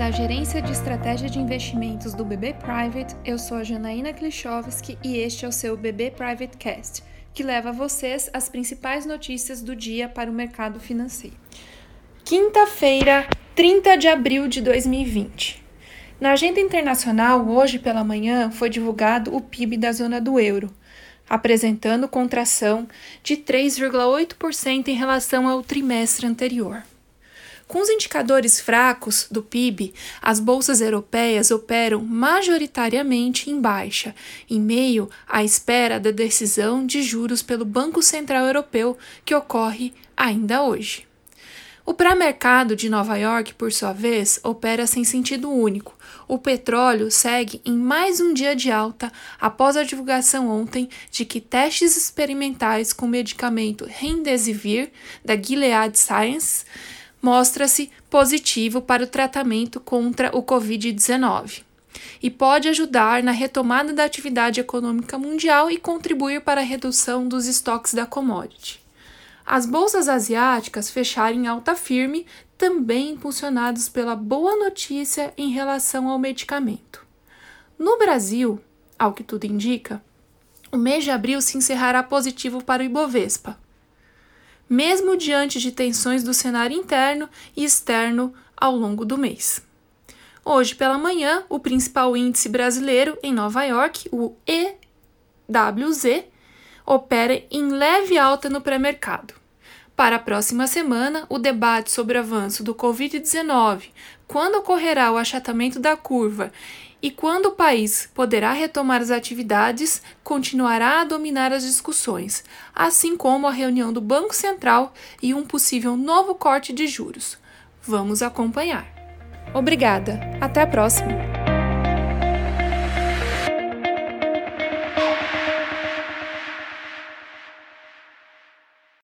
Da Gerência de Estratégia de Investimentos do BB Private, eu sou a Janaína Klichowski e este é o seu BB Private Cast, que leva a vocês as principais notícias do dia para o mercado financeiro. Quinta-feira, 30 de abril de 2020. Na agenda internacional, hoje pela manhã, foi divulgado o PIB da zona do euro, apresentando contração de 3,8% em relação ao trimestre anterior. Com os indicadores fracos do PIB, as bolsas europeias operam majoritariamente em baixa, em meio à espera da decisão de juros pelo Banco Central Europeu, que ocorre ainda hoje. O pré-mercado de Nova York, por sua vez, opera sem sentido único. O petróleo segue em mais um dia de alta após a divulgação ontem de que testes experimentais com o medicamento Remdesivir da Gilead Sciences mostra-se positivo para o tratamento contra o Covid-19 e pode ajudar na retomada da atividade econômica mundial e contribuir para a redução dos estoques da commodity. As bolsas asiáticas fecharam em alta firme, também impulsionados pela boa notícia em relação ao medicamento. No Brasil, ao que tudo indica, o mês de abril se encerrará positivo para o Ibovespa, mesmo diante de tensões do cenário interno e externo ao longo do mês. Hoje pela manhã, o principal índice brasileiro em Nova York, o EWZ, opera em leve alta no pré-mercado. Para a próxima semana, o debate sobre o avanço do Covid-19, quando ocorrerá o achatamento da curva e quando o país poderá retomar as atividades, continuará a dominar as discussões, assim como a reunião do Banco Central e um possível novo corte de juros. Vamos acompanhar. Obrigada. Até a próxima.